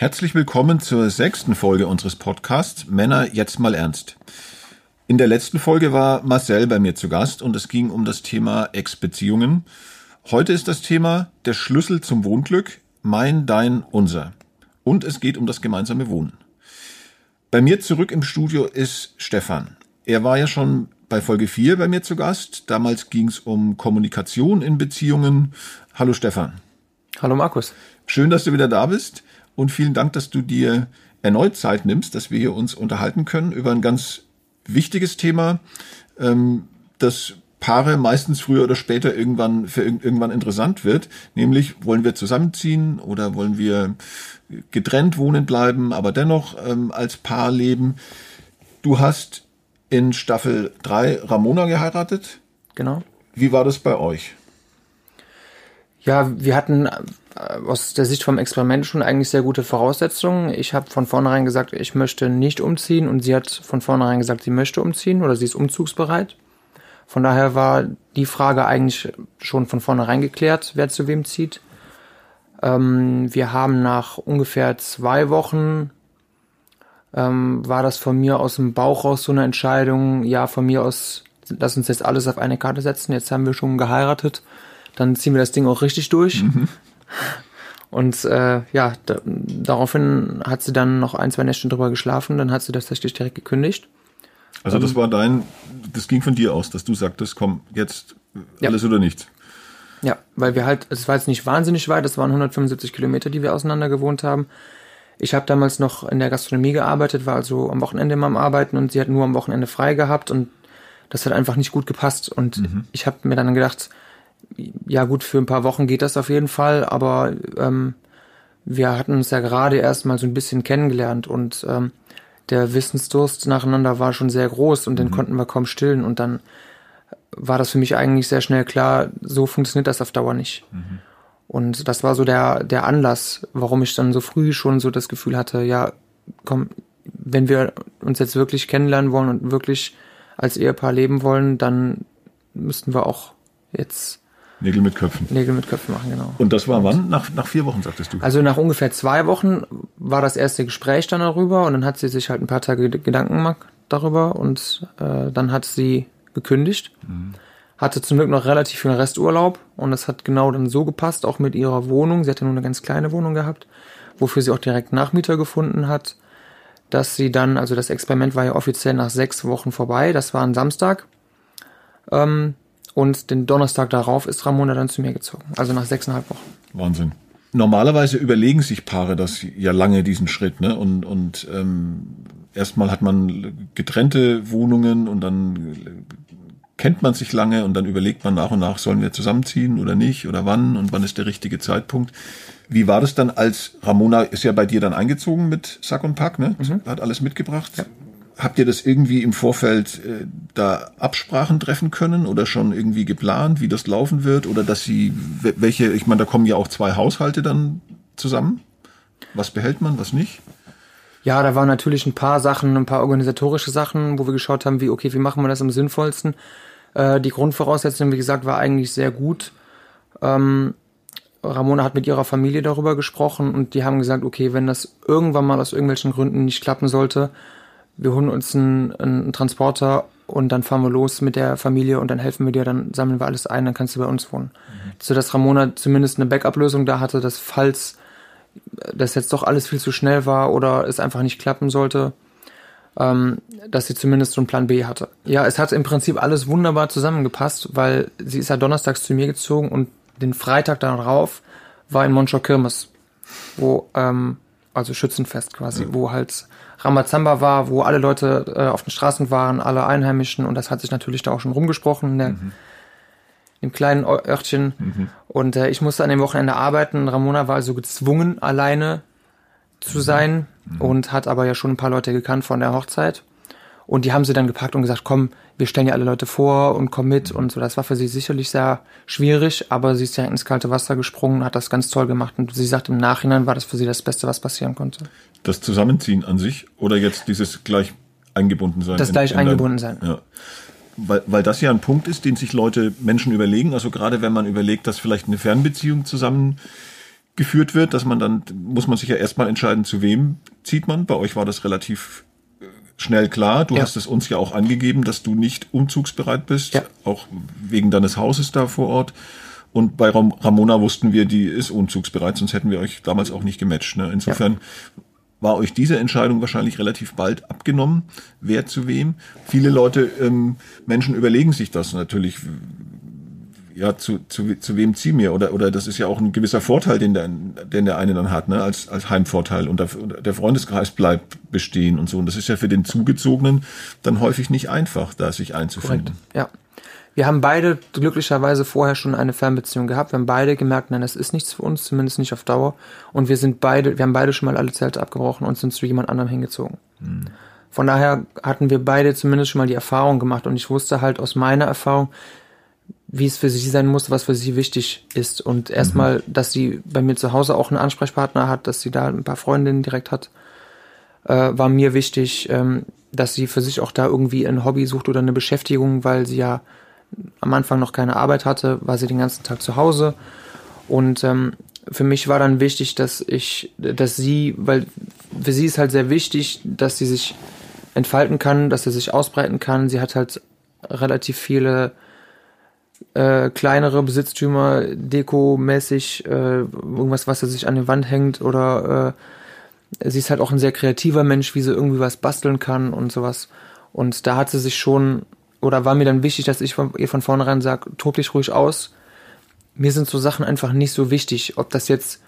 Herzlich willkommen zur sechsten Folge unseres Podcasts Männer jetzt mal ernst. In der letzten Folge war Marcel bei mir zu Gast und es ging um das Thema Ex-Beziehungen. Heute ist das Thema der Schlüssel zum Wohnglück, mein, dein, unser. Und es geht um das gemeinsame Wohnen. Bei mir zurück im Studio ist Stefan. Er war ja schon bei Folge 4 bei mir zu Gast. Damals ging es um Kommunikation in Beziehungen. Hallo Stefan. Hallo Markus. Schön, dass du wieder da bist und vielen Dank, dass du dir erneut Zeit nimmst, dass wir hier uns unterhalten können über ein ganz wichtiges Thema, ähm, das Paare meistens früher oder später irgendwann für irgendwann interessant wird, nämlich wollen wir zusammenziehen oder wollen wir getrennt wohnen bleiben, aber dennoch ähm, als Paar leben. Du hast in Staffel 3 Ramona geheiratet. Genau. Wie war das bei euch? Ja, wir hatten äh, aus der Sicht vom Experiment schon eigentlich sehr gute Voraussetzungen. Ich habe von vornherein gesagt, ich möchte nicht umziehen und sie hat von vornherein gesagt, sie möchte umziehen oder sie ist umzugsbereit. Von daher war die Frage eigentlich schon von vornherein geklärt, wer zu wem zieht. Ähm, wir haben nach ungefähr zwei Wochen ähm, war das von mir aus dem Bauch raus so eine Entscheidung, ja, von mir aus, lass uns jetzt alles auf eine Karte setzen, jetzt haben wir schon geheiratet dann ziehen wir das Ding auch richtig durch. Mhm. Und äh, ja, da, daraufhin hat sie dann noch ein, zwei Nächte drüber geschlafen, dann hat sie das tatsächlich direkt gekündigt. Also das ähm, war dein, das ging von dir aus, dass du sagtest, komm, jetzt alles ja. oder nichts. Ja, weil wir halt, es war jetzt nicht wahnsinnig weit, es waren 175 Kilometer, die wir auseinander gewohnt haben. Ich habe damals noch in der Gastronomie gearbeitet, war also am Wochenende immer am Arbeiten und sie hat nur am Wochenende frei gehabt und das hat einfach nicht gut gepasst. Und mhm. ich habe mir dann gedacht, ja gut, für ein paar Wochen geht das auf jeden Fall, aber ähm, wir hatten uns ja gerade erst mal so ein bisschen kennengelernt und ähm, der Wissensdurst nacheinander war schon sehr groß und den mhm. konnten wir kaum stillen und dann war das für mich eigentlich sehr schnell klar, so funktioniert das auf Dauer nicht. Mhm. Und das war so der, der Anlass, warum ich dann so früh schon so das Gefühl hatte, ja, komm, wenn wir uns jetzt wirklich kennenlernen wollen und wirklich als Ehepaar leben wollen, dann müssten wir auch jetzt Nägel mit Köpfen. Nägel mit Köpfen machen, genau. Und das war wann? Nach, nach vier Wochen, sagtest du? Also nach ungefähr zwei Wochen war das erste Gespräch dann darüber und dann hat sie sich halt ein paar Tage Gedanken gemacht darüber und äh, dann hat sie gekündigt. Mhm. Hatte zum Glück noch relativ viel Resturlaub und das hat genau dann so gepasst, auch mit ihrer Wohnung. Sie hatte nur eine ganz kleine Wohnung gehabt, wofür sie auch direkt Nachmieter gefunden hat. Dass sie dann, also das Experiment war ja offiziell nach sechs Wochen vorbei, das war ein Samstag. Ähm, und den Donnerstag darauf ist Ramona dann zu mir gezogen. Also nach sechseinhalb Wochen. Wahnsinn. Normalerweise überlegen sich Paare das ja lange, diesen Schritt. Ne? Und, und ähm, erstmal hat man getrennte Wohnungen und dann kennt man sich lange und dann überlegt man nach und nach, sollen wir zusammenziehen oder nicht oder wann und wann ist der richtige Zeitpunkt. Wie war das dann, als Ramona ist ja bei dir dann eingezogen mit Sack und Pack, ne? Mhm. Hat alles mitgebracht. Ja. Habt ihr das irgendwie im Vorfeld äh, da Absprachen treffen können oder schon irgendwie geplant, wie das laufen wird? Oder dass sie, welche, ich meine, da kommen ja auch zwei Haushalte dann zusammen. Was behält man, was nicht? Ja, da waren natürlich ein paar Sachen, ein paar organisatorische Sachen, wo wir geschaut haben, wie, okay, wie machen wir das am sinnvollsten. Äh, die Grundvoraussetzung, wie gesagt, war eigentlich sehr gut. Ähm, Ramona hat mit ihrer Familie darüber gesprochen und die haben gesagt, okay, wenn das irgendwann mal aus irgendwelchen Gründen nicht klappen sollte, wir holen uns einen, einen Transporter und dann fahren wir los mit der Familie und dann helfen wir dir, dann sammeln wir alles ein, dann kannst du bei uns wohnen. Mhm. So dass Ramona zumindest eine Backup-Lösung da hatte, dass falls das jetzt doch alles viel zu schnell war oder es einfach nicht klappen sollte, ähm, dass sie zumindest so einen Plan B hatte. Ja, es hat im Prinzip alles wunderbar zusammengepasst, weil sie ist ja donnerstags zu mir gezogen und den Freitag darauf war in Monschau Kirmes, wo, ähm, also Schützenfest quasi, ja. wo halt Ramazamba war, wo alle Leute äh, auf den Straßen waren, alle Einheimischen und das hat sich natürlich da auch schon rumgesprochen in der, mhm. im kleinen Örtchen. Mhm. Und äh, ich musste an dem Wochenende arbeiten. Ramona war also gezwungen, alleine zu mhm. sein mhm. und hat aber ja schon ein paar Leute gekannt von der Hochzeit. Und die haben sie dann gepackt und gesagt, komm, wir stellen ja alle Leute vor und komm mit und so. Das war für sie sicherlich sehr schwierig, aber sie ist ja ins kalte Wasser gesprungen, hat das ganz toll gemacht und sie sagt, im Nachhinein war das für sie das Beste, was passieren konnte. Das Zusammenziehen an sich oder jetzt dieses gleich eingebunden sein? Das gleich in, in eingebunden sein. Ja. Weil, weil das ja ein Punkt ist, den sich Leute, Menschen überlegen. Also gerade wenn man überlegt, dass vielleicht eine Fernbeziehung zusammen geführt wird, dass man dann, muss man sich ja erstmal entscheiden, zu wem zieht man. Bei euch war das relativ äh, schnell klar. Du ja. hast es uns ja auch angegeben, dass du nicht umzugsbereit bist, ja. auch wegen deines Hauses da vor Ort. Und bei Ramona wussten wir, die ist umzugsbereit, sonst hätten wir euch damals auch nicht gematcht. Ne? Insofern ja. War euch diese Entscheidung wahrscheinlich relativ bald abgenommen, wer zu wem. Viele Leute, ähm, Menschen überlegen sich das natürlich, ja, zu, zu, zu wem zieh mir? Oder, oder das ist ja auch ein gewisser Vorteil, den der, den der eine dann hat, ne, als, als Heimvorteil. Und der, der Freundeskreis bleibt bestehen und so. Und das ist ja für den Zugezogenen dann häufig nicht einfach, da sich einzufinden. Korrekt. Ja. Wir haben beide glücklicherweise vorher schon eine Fernbeziehung gehabt. Wir haben beide gemerkt, nein, das ist nichts für uns, zumindest nicht auf Dauer. Und wir sind beide, wir haben beide schon mal alle Zelte abgebrochen und sind zu jemand anderem hingezogen. Hm. Von daher hatten wir beide zumindest schon mal die Erfahrung gemacht und ich wusste halt aus meiner Erfahrung, wie es für sie sein muss, was für sie wichtig ist. Und erstmal, mhm. dass sie bei mir zu Hause auch einen Ansprechpartner hat, dass sie da ein paar Freundinnen direkt hat, äh, war mir wichtig, ähm, dass sie für sich auch da irgendwie ein Hobby sucht oder eine Beschäftigung, weil sie ja am Anfang noch keine Arbeit hatte, war sie den ganzen Tag zu Hause. Und ähm, für mich war dann wichtig, dass ich, dass sie, weil für sie ist halt sehr wichtig, dass sie sich entfalten kann, dass sie sich ausbreiten kann. Sie hat halt relativ viele äh, kleinere Besitztümer, Deko-mäßig, äh, irgendwas, was er sich an die Wand hängt oder äh, sie ist halt auch ein sehr kreativer Mensch, wie sie irgendwie was basteln kann und sowas. Und da hat sie sich schon, oder war mir dann wichtig, dass ich von, ihr von vornherein sage, tob dich ruhig aus. Mir sind so Sachen einfach nicht so wichtig, ob das jetzt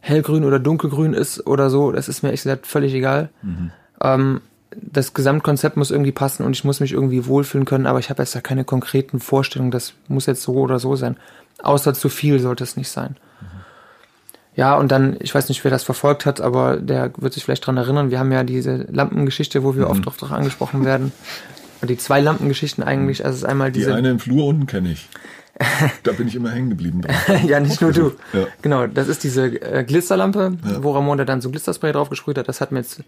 hellgrün oder dunkelgrün ist oder so, das ist mir echt gesagt völlig egal. Mhm. Ähm, das Gesamtkonzept muss irgendwie passen und ich muss mich irgendwie wohlfühlen können, aber ich habe jetzt da keine konkreten Vorstellungen, das muss jetzt so oder so sein. Außer zu viel sollte es nicht sein. Mhm. Ja, und dann, ich weiß nicht, wer das verfolgt hat, aber der wird sich vielleicht dran erinnern, wir haben ja diese Lampengeschichte, wo wir mhm. oft darauf angesprochen werden. Die zwei Lampengeschichten eigentlich, also es ist einmal diese... Die eine im Flur unten kenne ich. Da bin ich immer hängen geblieben. ja, nicht nur du. Ja. Genau, das ist diese äh, Glitzerlampe, ja. wo Ramon da dann so Glitzerspray drauf gesprüht hat. Das hat mir jetzt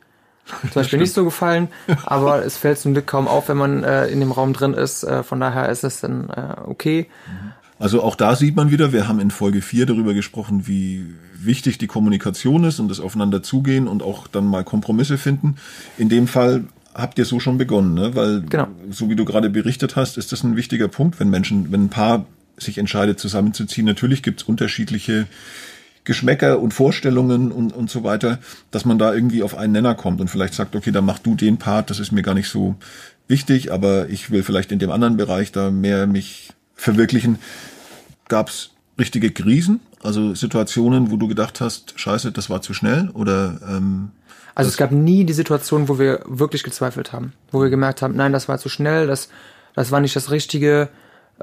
zum Beispiel nicht so gefallen, aber es fällt zum Glück kaum auf, wenn man äh, in dem Raum drin ist. Äh, von daher ist es dann äh, okay. Also auch da sieht man wieder, wir haben in Folge 4 darüber gesprochen, wie wichtig die Kommunikation ist und das Aufeinander zugehen und auch dann mal Kompromisse finden. In dem Fall habt ihr so schon begonnen, ne? weil genau. so wie du gerade berichtet hast, ist das ein wichtiger Punkt, wenn Menschen, wenn ein Paar sich entscheidet zusammenzuziehen. Natürlich gibt es unterschiedliche Geschmäcker und Vorstellungen und, und so weiter, dass man da irgendwie auf einen Nenner kommt und vielleicht sagt, okay, dann mach du den Part, das ist mir gar nicht so wichtig, aber ich will vielleicht in dem anderen Bereich da mehr mich verwirklichen. Gab es richtige Krisen, also Situationen, wo du gedacht hast, scheiße, das war zu schnell oder ähm, also es gab nie die Situation, wo wir wirklich gezweifelt haben, wo wir gemerkt haben, nein, das war zu schnell, das, das war nicht das Richtige.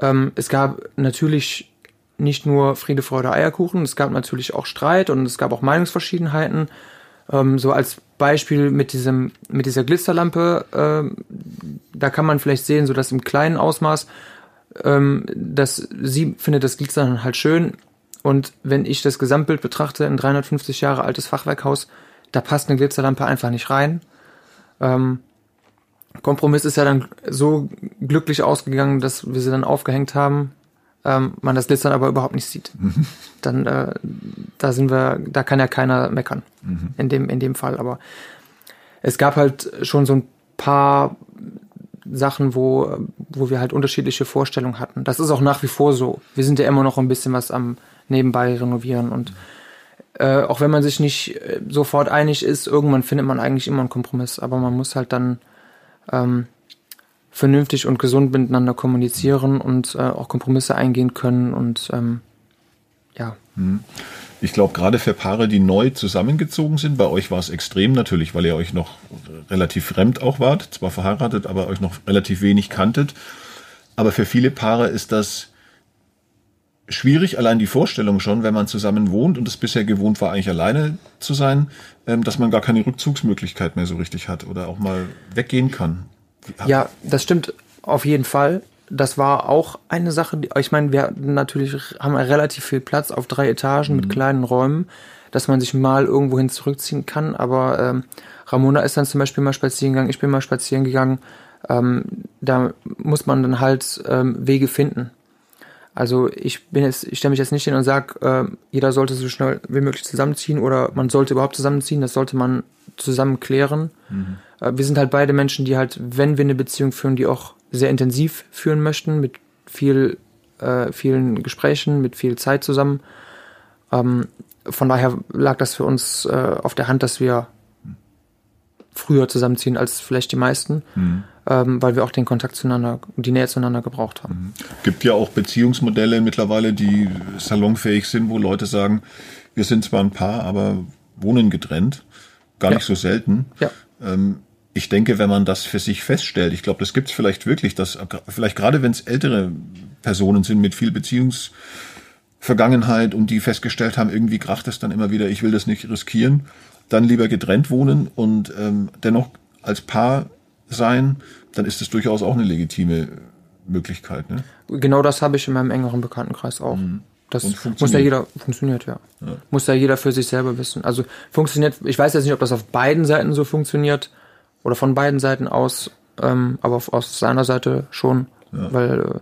Ähm, es gab natürlich nicht nur Friede, Freude, Eierkuchen, es gab natürlich auch Streit und es gab auch Meinungsverschiedenheiten. Ähm, so als Beispiel mit diesem, mit dieser Glitzerlampe, ähm, da kann man vielleicht sehen, so dass im kleinen Ausmaß, ähm, dass sie findet das Glitzern halt schön und wenn ich das Gesamtbild betrachte, ein 350 Jahre altes Fachwerkhaus, da passt eine Glitzerlampe einfach nicht rein. Ähm, Kompromiss ist ja dann so glücklich ausgegangen, dass wir sie dann aufgehängt haben ähm, man das Glitzern aber überhaupt nicht sieht. Mhm. Dann äh, da sind wir, da kann ja keiner meckern mhm. in dem in dem Fall. Aber es gab halt schon so ein paar Sachen, wo wo wir halt unterschiedliche Vorstellungen hatten. Das ist auch nach wie vor so. Wir sind ja immer noch ein bisschen was am nebenbei renovieren und äh, auch wenn man sich nicht äh, sofort einig ist, irgendwann findet man eigentlich immer einen Kompromiss. Aber man muss halt dann ähm, vernünftig und gesund miteinander kommunizieren und äh, auch Kompromisse eingehen können und ähm, ja. Hm. Ich glaube, gerade für Paare, die neu zusammengezogen sind, bei euch war es extrem natürlich, weil ihr euch noch relativ fremd auch wart, zwar verheiratet, aber euch noch relativ wenig kanntet. Aber für viele Paare ist das schwierig, allein die Vorstellung schon, wenn man zusammen wohnt und es bisher gewohnt war, eigentlich alleine zu sein, ähm, dass man gar keine Rückzugsmöglichkeit mehr so richtig hat oder auch mal weggehen kann. Ja, das stimmt auf jeden Fall. Das war auch eine Sache, die, ich meine, wir hatten natürlich haben relativ viel Platz auf drei Etagen mhm. mit kleinen Räumen, dass man sich mal irgendwohin zurückziehen kann. Aber ähm, Ramona ist dann zum Beispiel mal spazieren gegangen, ich bin mal spazieren gegangen. Ähm, da muss man dann halt ähm, Wege finden. Also ich bin jetzt, ich stelle mich jetzt nicht hin und sage, äh, jeder sollte so schnell wie möglich zusammenziehen oder man sollte überhaupt zusammenziehen, das sollte man zusammen klären. Mhm. Äh, wir sind halt beide Menschen, die halt, wenn wir eine Beziehung führen, die auch sehr intensiv führen möchten, mit viel, äh, vielen Gesprächen, mit viel Zeit zusammen. Ähm, von daher lag das für uns äh, auf der Hand, dass wir früher zusammenziehen als vielleicht die meisten, mhm. Ähm, weil wir auch den Kontakt zueinander, die Nähe zueinander gebraucht haben. Mhm. Gibt ja auch Beziehungsmodelle mittlerweile, die salonfähig sind, wo Leute sagen, wir sind zwar ein Paar, aber wohnen getrennt. Gar ja. nicht so selten. Ja. Ähm, ich denke, wenn man das für sich feststellt, ich glaube, das gibt es vielleicht wirklich, dass vielleicht gerade wenn es ältere Personen sind mit viel Beziehungsvergangenheit und die festgestellt haben, irgendwie kracht es dann immer wieder, ich will das nicht riskieren, dann lieber getrennt wohnen und ähm, dennoch als Paar sein, dann ist das durchaus auch eine legitime Möglichkeit. Ne? Genau das habe ich in meinem engeren Bekanntenkreis auch. Mhm. Das muss ja jeder, funktioniert ja. ja. Muss ja jeder für sich selber wissen. Also funktioniert, ich weiß jetzt nicht, ob das auf beiden Seiten so funktioniert oder von beiden Seiten aus, ähm, aber auf, aus seiner Seite schon, ja. weil äh,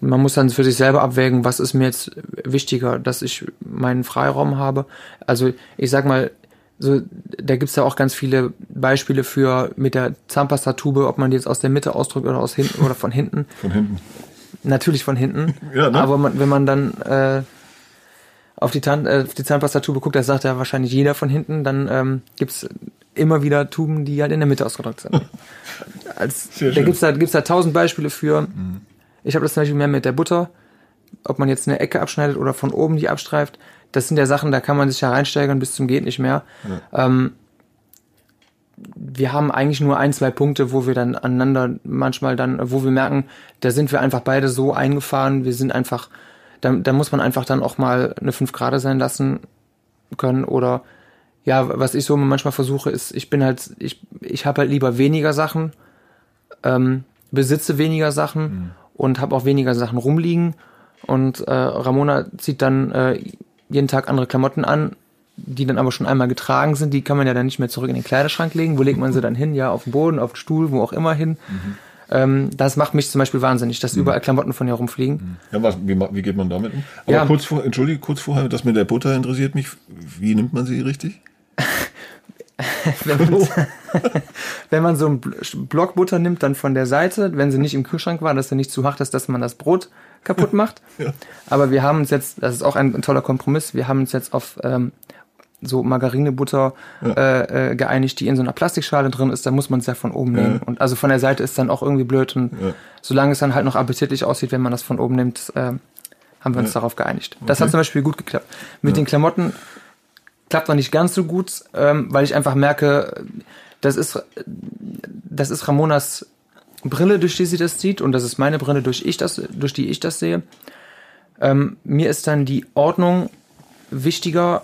man muss dann für sich selber abwägen, was ist mir jetzt wichtiger, dass ich meinen Freiraum habe. Also ich sag mal, so, da gibt's ja auch ganz viele Beispiele für mit der Zahnpastatube, ob man die jetzt aus der Mitte ausdrückt oder aus hinten oder von hinten. Von hinten. Natürlich von hinten. ja, ne? Aber man, wenn man dann äh, auf die, Zahn, äh, auf die Zahnpastatube guckt, das sagt ja wahrscheinlich jeder von hinten, dann ähm, gibt's immer wieder Tuben, die halt in der Mitte ausgedrückt sind. Als, da gibt's da, gibt's da tausend Beispiele für. Mhm. Ich habe das zum Beispiel mehr mit der Butter, ob man jetzt eine Ecke abschneidet oder von oben die abstreift. Das sind ja Sachen, da kann man sich ja reinsteigern bis zum geht nicht mehr. Ja. Ähm, wir haben eigentlich nur ein, zwei Punkte, wo wir dann aneinander manchmal dann, wo wir merken, da sind wir einfach beide so eingefahren, wir sind einfach, da, da muss man einfach dann auch mal eine 5 Grad sein lassen können oder ja, was ich so manchmal versuche, ist, ich bin halt, ich, ich habe halt lieber weniger Sachen, ähm, besitze weniger Sachen mhm. und habe auch weniger Sachen rumliegen. Und äh, Ramona zieht dann äh, jeden Tag andere Klamotten an, die dann aber schon einmal getragen sind. Die kann man ja dann nicht mehr zurück in den Kleiderschrank legen. Wo legt man sie dann hin? Ja, auf den Boden, auf den Stuhl, wo auch immer hin. Mhm. Ähm, das macht mich zum Beispiel wahnsinnig, dass mhm. überall Klamotten von ihr rumfliegen. Mhm. Ja, was, wie, wie geht man damit um? Aber ja. kurz vor, entschuldige, kurz vorher, das mit der Butter interessiert mich. Wie nimmt man sie richtig? wenn, man, wenn man so einen Block Butter nimmt, dann von der Seite, wenn sie nicht im Kühlschrank war, dass sie nicht zu hart ist, dass man das Brot kaputt macht. Ja. Aber wir haben uns jetzt, das ist auch ein, ein toller Kompromiss, wir haben uns jetzt auf ähm, so Margarinebutter ja. äh, äh, geeinigt, die in so einer Plastikschale drin ist, da muss man es ja von oben ja. nehmen. Und also von der Seite ist dann auch irgendwie blöd. Und solange es dann halt noch appetitlich aussieht, wenn man das von oben nimmt, äh, haben wir uns darauf geeinigt. Das okay. hat zum Beispiel gut geklappt. Mit den Klamotten klappt noch nicht ganz so gut, ähm, weil ich einfach merke, das ist, das ist Ramonas Brille, durch die sie das sieht, und das ist meine Brille, durch, ich das, durch die ich das sehe. Ähm, mir ist dann die Ordnung wichtiger.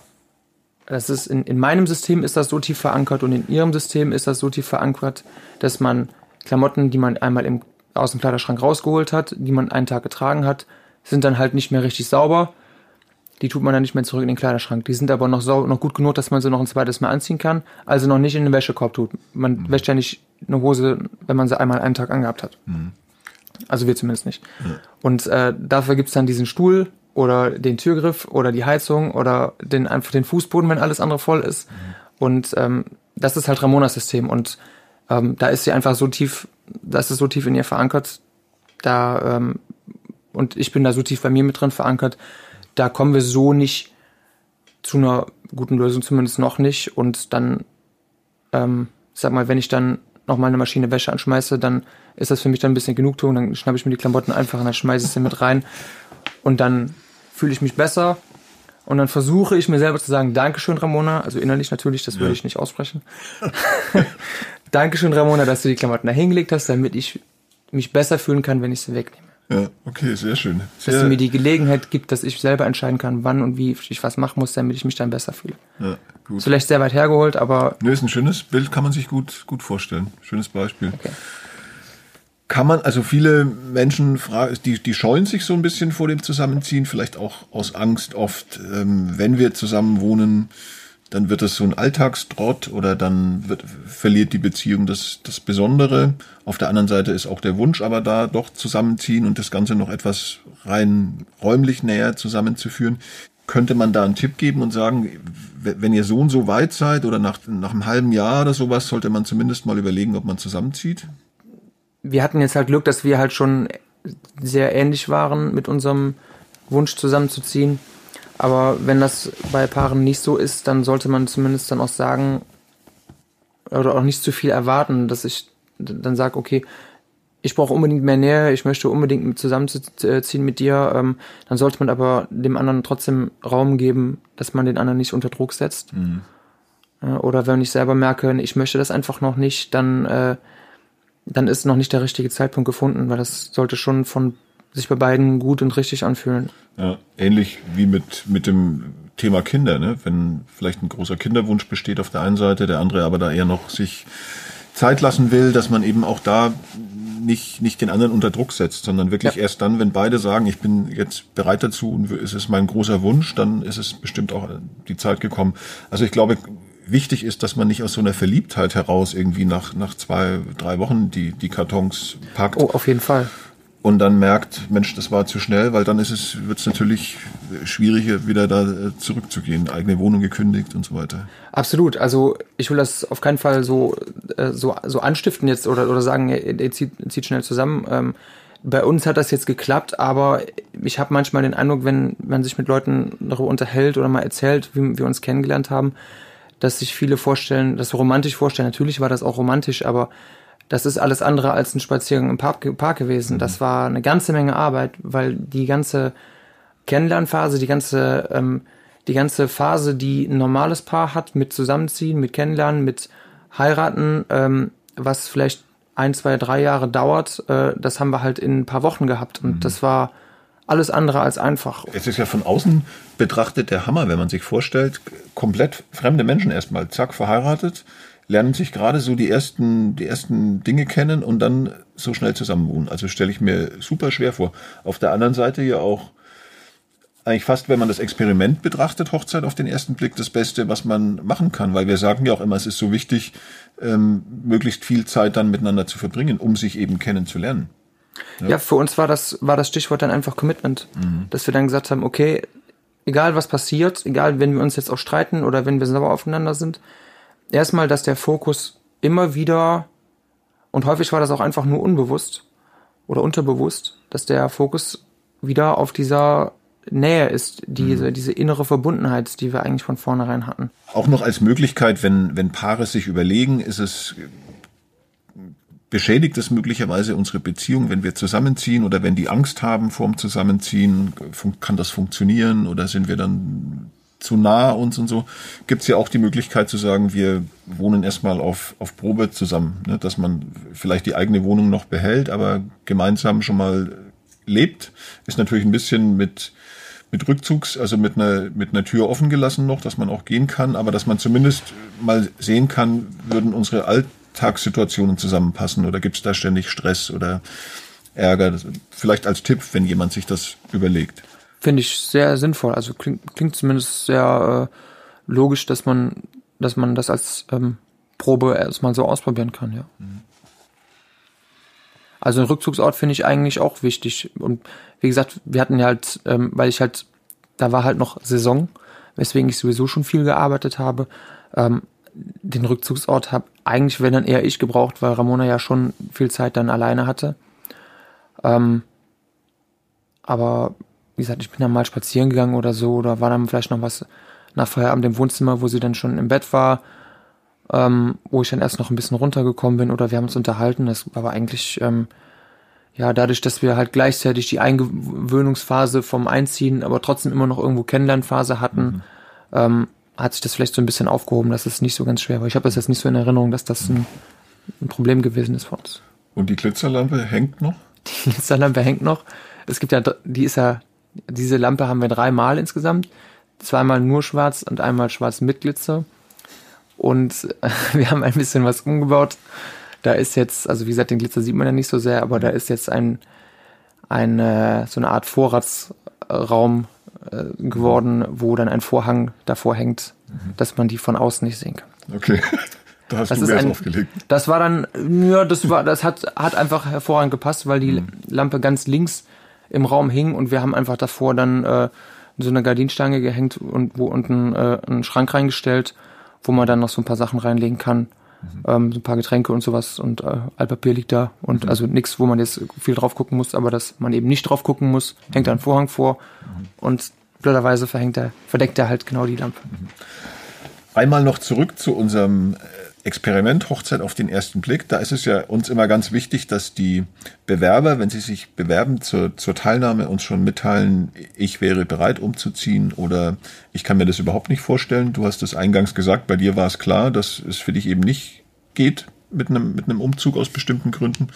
Das ist in, in meinem System ist das so tief verankert und in ihrem System ist das so tief verankert, dass man Klamotten, die man einmal im, aus dem Kleiderschrank rausgeholt hat, die man einen Tag getragen hat, sind dann halt nicht mehr richtig sauber die tut man dann nicht mehr zurück in den Kleiderschrank. Die sind aber noch, sau noch gut genug, dass man sie noch ein zweites Mal anziehen kann, also noch nicht in den Wäschekorb tut. Man mhm. wäscht ja nicht eine Hose, wenn man sie einmal einen Tag angehabt hat. Mhm. Also wir zumindest nicht. Mhm. Und äh, dafür gibt's dann diesen Stuhl oder den Türgriff oder die Heizung oder den einfach den Fußboden, wenn alles andere voll ist. Mhm. Und ähm, das ist halt Ramonas System. Und ähm, da ist sie einfach so tief, das ist so tief in ihr verankert. Da ähm, und ich bin da so tief bei mir mit drin verankert, da kommen wir so nicht zu einer guten Lösung, zumindest noch nicht. Und dann, ähm, sag mal, wenn ich dann nochmal eine Maschine Wäsche anschmeiße, dann ist das für mich dann ein bisschen Genugtuung. Dann schnappe ich mir die Klamotten einfach und dann schmeiße ich sie mit rein. Und dann fühle ich mich besser. Und dann versuche ich mir selber zu sagen, Dankeschön, Ramona. Also innerlich natürlich, das ja. würde ich nicht aussprechen. Dankeschön, Ramona, dass du die Klamotten da hingelegt hast, damit ich mich besser fühlen kann, wenn ich sie wegnehme. Ja, okay, sehr schön. Sehr dass es mir die Gelegenheit gibt, dass ich selber entscheiden kann, wann und wie ich was machen muss, damit ich mich dann besser fühle. Ja, gut. Vielleicht sehr weit hergeholt, aber. Nö, ist ein schönes Bild, kann man sich gut, gut vorstellen. Schönes Beispiel. Okay. Kann man, also viele Menschen, die, die scheuen sich so ein bisschen vor dem Zusammenziehen, vielleicht auch aus Angst oft, ähm, wenn wir zusammen wohnen, dann wird es so ein Alltagstrott oder dann wird, verliert die Beziehung das, das Besondere. Auf der anderen Seite ist auch der Wunsch aber da, doch zusammenziehen und das Ganze noch etwas rein räumlich näher zusammenzuführen. Könnte man da einen Tipp geben und sagen, wenn ihr so und so weit seid oder nach, nach einem halben Jahr oder sowas, sollte man zumindest mal überlegen, ob man zusammenzieht? Wir hatten jetzt halt Glück, dass wir halt schon sehr ähnlich waren mit unserem Wunsch zusammenzuziehen. Aber wenn das bei Paaren nicht so ist, dann sollte man zumindest dann auch sagen, oder auch nicht zu viel erwarten, dass ich dann sage, okay, ich brauche unbedingt mehr Nähe, ich möchte unbedingt zusammenziehen mit dir, ähm, dann sollte man aber dem anderen trotzdem Raum geben, dass man den anderen nicht unter Druck setzt. Mhm. Oder wenn ich selber merke, ich möchte das einfach noch nicht, dann, äh, dann ist noch nicht der richtige Zeitpunkt gefunden, weil das sollte schon von sich bei beiden gut und richtig anfühlen. Ja, ähnlich wie mit, mit dem Thema Kinder, ne? Wenn vielleicht ein großer Kinderwunsch besteht auf der einen Seite, der andere aber da eher noch sich Zeit lassen will, dass man eben auch da nicht, nicht den anderen unter Druck setzt, sondern wirklich ja. erst dann, wenn beide sagen, ich bin jetzt bereit dazu und es ist mein großer Wunsch, dann ist es bestimmt auch die Zeit gekommen. Also ich glaube, wichtig ist, dass man nicht aus so einer Verliebtheit heraus irgendwie nach, nach zwei, drei Wochen die, die Kartons packt. Oh, auf jeden Fall und dann merkt, Mensch, das war zu schnell, weil dann ist es, wird es natürlich schwieriger, wieder da äh, zurückzugehen, eigene Wohnung gekündigt und so weiter. Absolut. Also ich will das auf keinen Fall so, äh, so, so anstiften jetzt oder, oder sagen, er zieht, zieht schnell zusammen. Ähm, bei uns hat das jetzt geklappt, aber ich habe manchmal den Eindruck, wenn man sich mit Leuten darüber unterhält oder mal erzählt, wie wir uns kennengelernt haben, dass sich viele vorstellen, dass wir romantisch vorstellen. Natürlich war das auch romantisch, aber das ist alles andere als ein Spaziergang im Park, Park gewesen. Mhm. Das war eine ganze Menge Arbeit, weil die ganze Kennenlernphase, die ganze, ähm, die ganze Phase, die ein normales Paar hat, mit Zusammenziehen, mit Kennenlernen, mit Heiraten, ähm, was vielleicht ein, zwei, drei Jahre dauert, äh, das haben wir halt in ein paar Wochen gehabt. Und mhm. das war alles andere als einfach. Es ist ja von außen betrachtet der Hammer, wenn man sich vorstellt, komplett fremde Menschen erstmal, zack, verheiratet, lernen sich gerade so die ersten, die ersten Dinge kennen und dann so schnell zusammenwohnen. Also stelle ich mir super schwer vor. Auf der anderen Seite ja auch eigentlich fast, wenn man das Experiment betrachtet, Hochzeit auf den ersten Blick das Beste, was man machen kann, weil wir sagen ja auch immer, es ist so wichtig, ähm, möglichst viel Zeit dann miteinander zu verbringen, um sich eben kennenzulernen. Ja, ja für uns war das, war das Stichwort dann einfach Commitment, mhm. dass wir dann gesagt haben, okay, egal was passiert, egal wenn wir uns jetzt auch streiten oder wenn wir sauer aufeinander sind, erstmal, dass der Fokus immer wieder, und häufig war das auch einfach nur unbewusst oder unterbewusst, dass der Fokus wieder auf dieser Nähe ist, diese, mhm. diese innere Verbundenheit, die wir eigentlich von vornherein hatten. Auch noch als Möglichkeit, wenn, wenn Paare sich überlegen, ist es, beschädigt es möglicherweise unsere Beziehung, wenn wir zusammenziehen oder wenn die Angst haben vorm Zusammenziehen, kann das funktionieren oder sind wir dann zu nah uns und so, gibt's ja auch die Möglichkeit zu sagen, wir wohnen erstmal auf, auf Probe zusammen, ne? dass man vielleicht die eigene Wohnung noch behält, aber gemeinsam schon mal lebt, ist natürlich ein bisschen mit, mit Rückzugs, also mit einer, mit einer Tür offen gelassen noch, dass man auch gehen kann, aber dass man zumindest mal sehen kann, würden unsere Alltagssituationen zusammenpassen oder gibt's da ständig Stress oder Ärger? Vielleicht als Tipp, wenn jemand sich das überlegt. Finde ich sehr sinnvoll. Also klingt, klingt zumindest sehr äh, logisch, dass man, dass man das als ähm, Probe erstmal so ausprobieren kann, ja. Mhm. Also ein Rückzugsort finde ich eigentlich auch wichtig. Und wie gesagt, wir hatten ja halt, ähm, weil ich halt, da war halt noch Saison, weswegen ich sowieso schon viel gearbeitet habe. Ähm, den Rückzugsort habe eigentlich, wenn dann eher ich gebraucht, weil Ramona ja schon viel Zeit dann alleine hatte. Ähm, aber wie gesagt, ich bin dann mal spazieren gegangen oder so, oder war dann vielleicht noch was nach Feierabend im Wohnzimmer, wo sie dann schon im Bett war, ähm, wo ich dann erst noch ein bisschen runtergekommen bin oder wir haben uns unterhalten. Das war aber eigentlich, ähm, ja, dadurch, dass wir halt gleichzeitig die Eingewöhnungsphase vom Einziehen, aber trotzdem immer noch irgendwo Kennenlernphase hatten, mhm. ähm, hat sich das vielleicht so ein bisschen aufgehoben, dass es nicht so ganz schwer war. Ich habe das jetzt nicht so in Erinnerung, dass das ein, ein Problem gewesen ist für uns. Und die Glitzerlampe hängt noch? Die Glitzerlampe hängt noch. Es gibt ja, die ist ja diese Lampe haben wir dreimal insgesamt. Zweimal nur schwarz und einmal schwarz mit Glitzer. Und wir haben ein bisschen was umgebaut. Da ist jetzt, also wie gesagt, den Glitzer sieht man ja nicht so sehr, aber da ist jetzt ein, ein äh, so eine Art Vorratsraum äh, geworden, wo dann ein Vorhang davor hängt, mhm. dass man die von außen nicht sehen kann. Okay. Da hast das du ein, aufgelegt. Das war dann, ja, das war, das hat, hat einfach hervorragend gepasst, weil die mhm. Lampe ganz links im Raum hing und wir haben einfach davor dann äh, so eine Gardinstange gehängt und wo unten äh, einen Schrank reingestellt, wo man dann noch so ein paar Sachen reinlegen kann. Mhm. Ähm, so ein paar Getränke und sowas und äh, Altpapier liegt da und mhm. also nichts, wo man jetzt viel drauf gucken muss, aber dass man eben nicht drauf gucken muss, hängt da ein Vorhang vor mhm. und blöderweise verhängt er, verdeckt er halt genau die Lampe. Mhm. Einmal noch zurück zu unserem Experiment Hochzeit auf den ersten Blick. Da ist es ja uns immer ganz wichtig, dass die Bewerber, wenn sie sich bewerben zur, zur Teilnahme, uns schon mitteilen, ich wäre bereit umzuziehen oder ich kann mir das überhaupt nicht vorstellen. Du hast es eingangs gesagt, bei dir war es klar, dass es für dich eben nicht geht mit einem, mit einem Umzug aus bestimmten Gründen.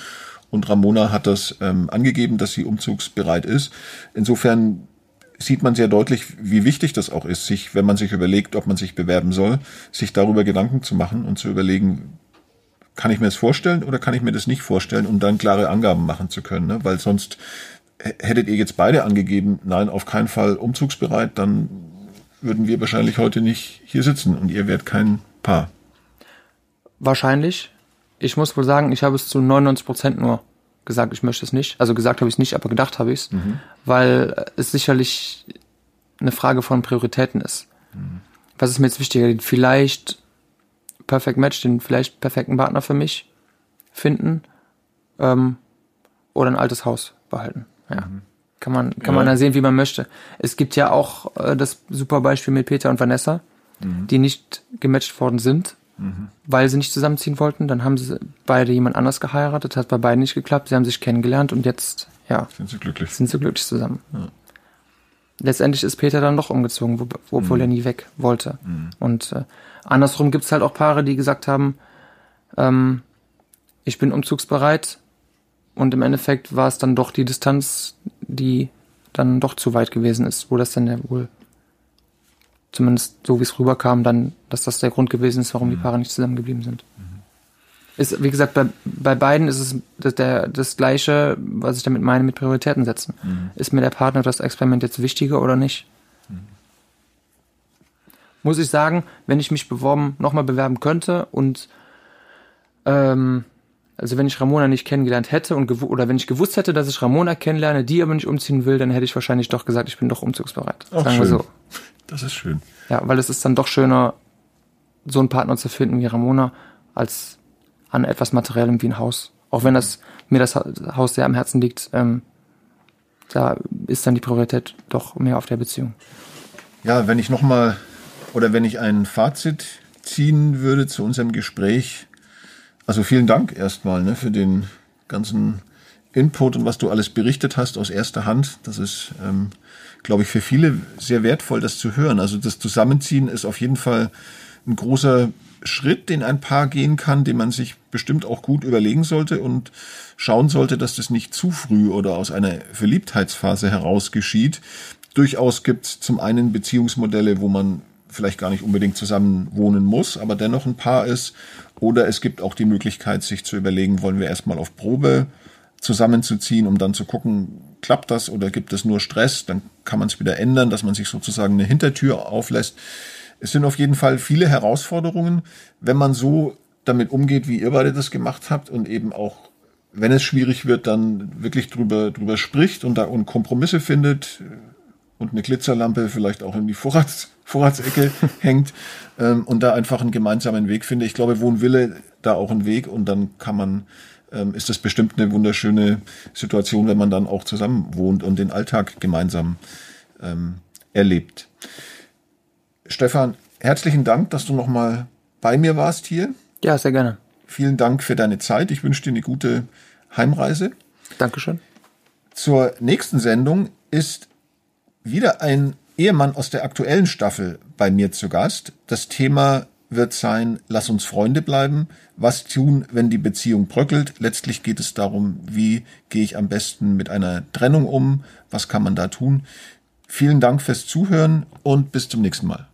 Und Ramona hat das ähm, angegeben, dass sie umzugsbereit ist. Insofern sieht man sehr deutlich, wie wichtig das auch ist, sich, wenn man sich überlegt, ob man sich bewerben soll, sich darüber Gedanken zu machen und zu überlegen, kann ich mir das vorstellen oder kann ich mir das nicht vorstellen, um dann klare Angaben machen zu können. Ne? Weil sonst hättet ihr jetzt beide angegeben, nein, auf keinen Fall umzugsbereit, dann würden wir wahrscheinlich heute nicht hier sitzen und ihr wärt kein Paar. Wahrscheinlich. Ich muss wohl sagen, ich habe es zu 99 Prozent nur gesagt, ich möchte es nicht. Also gesagt habe ich es nicht, aber gedacht habe ich es, mhm. weil es sicherlich eine Frage von Prioritäten ist. Mhm. Was ist mir jetzt wichtiger? Vielleicht Perfect Match, den vielleicht perfekten Partner für mich finden ähm, oder ein altes Haus behalten. Ja. Mhm. Kann man, kann ja. man dann sehen, wie man möchte. Es gibt ja auch äh, das super Beispiel mit Peter und Vanessa, mhm. die nicht gematcht worden sind mhm. weil sie nicht zusammenziehen wollten. Dann haben sie beide jemand anders geheiratet, hat bei beiden nicht geklappt. Sie haben sich kennengelernt und jetzt, ja, sind sie glücklich, sind sie glücklich zusammen. Ja. Letztendlich ist Peter dann doch umgezogen, wo, obwohl mhm. er nie weg wollte. Mhm. Und äh, andersrum gibt es halt auch Paare, die gesagt haben, ähm, ich bin umzugsbereit. Und im Endeffekt war es dann doch die Distanz, die dann doch zu weit gewesen ist, wo das dann ja wohl zumindest so wie es rüberkam, dann, dass das der Grund gewesen ist, warum mhm. die Paare nicht zusammengeblieben sind. Mhm. Ist, wie gesagt, bei, bei beiden ist es das, der, das Gleiche, was ich damit meine, mit Prioritäten setzen. Mhm. Ist mir der Partner das Experiment jetzt wichtiger oder nicht? Mhm. Muss ich sagen, wenn ich mich beworben, nochmal bewerben könnte und ähm, also wenn ich Ramona nicht kennengelernt hätte und oder wenn ich gewusst hätte, dass ich Ramona kennenlerne, die aber nicht umziehen will, dann hätte ich wahrscheinlich doch gesagt, ich bin doch umzugsbereit. Ach, sagen wir so. Das ist schön. Ja, weil es ist dann doch schöner, so einen Partner zu finden wie Ramona, als an etwas Materiellem wie ein Haus. Auch wenn das mir das Haus sehr am Herzen liegt, ähm, da ist dann die Priorität doch mehr auf der Beziehung. Ja, wenn ich nochmal oder wenn ich ein Fazit ziehen würde zu unserem Gespräch, also vielen Dank erstmal ne, für den ganzen Input und was du alles berichtet hast aus erster Hand. Das ist ähm, glaube ich, für viele sehr wertvoll, das zu hören. Also das Zusammenziehen ist auf jeden Fall ein großer Schritt, den ein Paar gehen kann, den man sich bestimmt auch gut überlegen sollte und schauen sollte, dass das nicht zu früh oder aus einer Verliebtheitsphase heraus geschieht. Durchaus gibt es zum einen Beziehungsmodelle, wo man vielleicht gar nicht unbedingt zusammen wohnen muss, aber dennoch ein Paar ist. Oder es gibt auch die Möglichkeit, sich zu überlegen, wollen wir erstmal auf Probe zusammenzuziehen, um dann zu gucken, klappt das oder gibt es nur Stress, dann kann man es wieder ändern, dass man sich sozusagen eine Hintertür auflässt. Es sind auf jeden Fall viele Herausforderungen, wenn man so damit umgeht, wie ihr beide das gemacht habt und eben auch, wenn es schwierig wird, dann wirklich drüber, drüber spricht und da und Kompromisse findet und eine Glitzerlampe vielleicht auch in die Vorrats, Vorratsecke hängt ähm, und da einfach einen gemeinsamen Weg findet. Ich glaube, wo ein Wille, da auch ein Weg und dann kann man ähm, ist das bestimmt eine wunderschöne Situation, wenn man dann auch zusammen wohnt und den Alltag gemeinsam ähm, erlebt. Stefan, herzlichen Dank, dass du nochmal bei mir warst hier. Ja, sehr gerne. Vielen Dank für deine Zeit. Ich wünsche dir eine gute Heimreise. Dankeschön. Zur nächsten Sendung ist wieder ein Ehemann aus der aktuellen Staffel bei mir zu Gast. Das Thema wird sein, lass uns Freunde bleiben. Was tun, wenn die Beziehung bröckelt? Letztlich geht es darum, wie gehe ich am besten mit einer Trennung um? Was kann man da tun? Vielen Dank fürs Zuhören und bis zum nächsten Mal.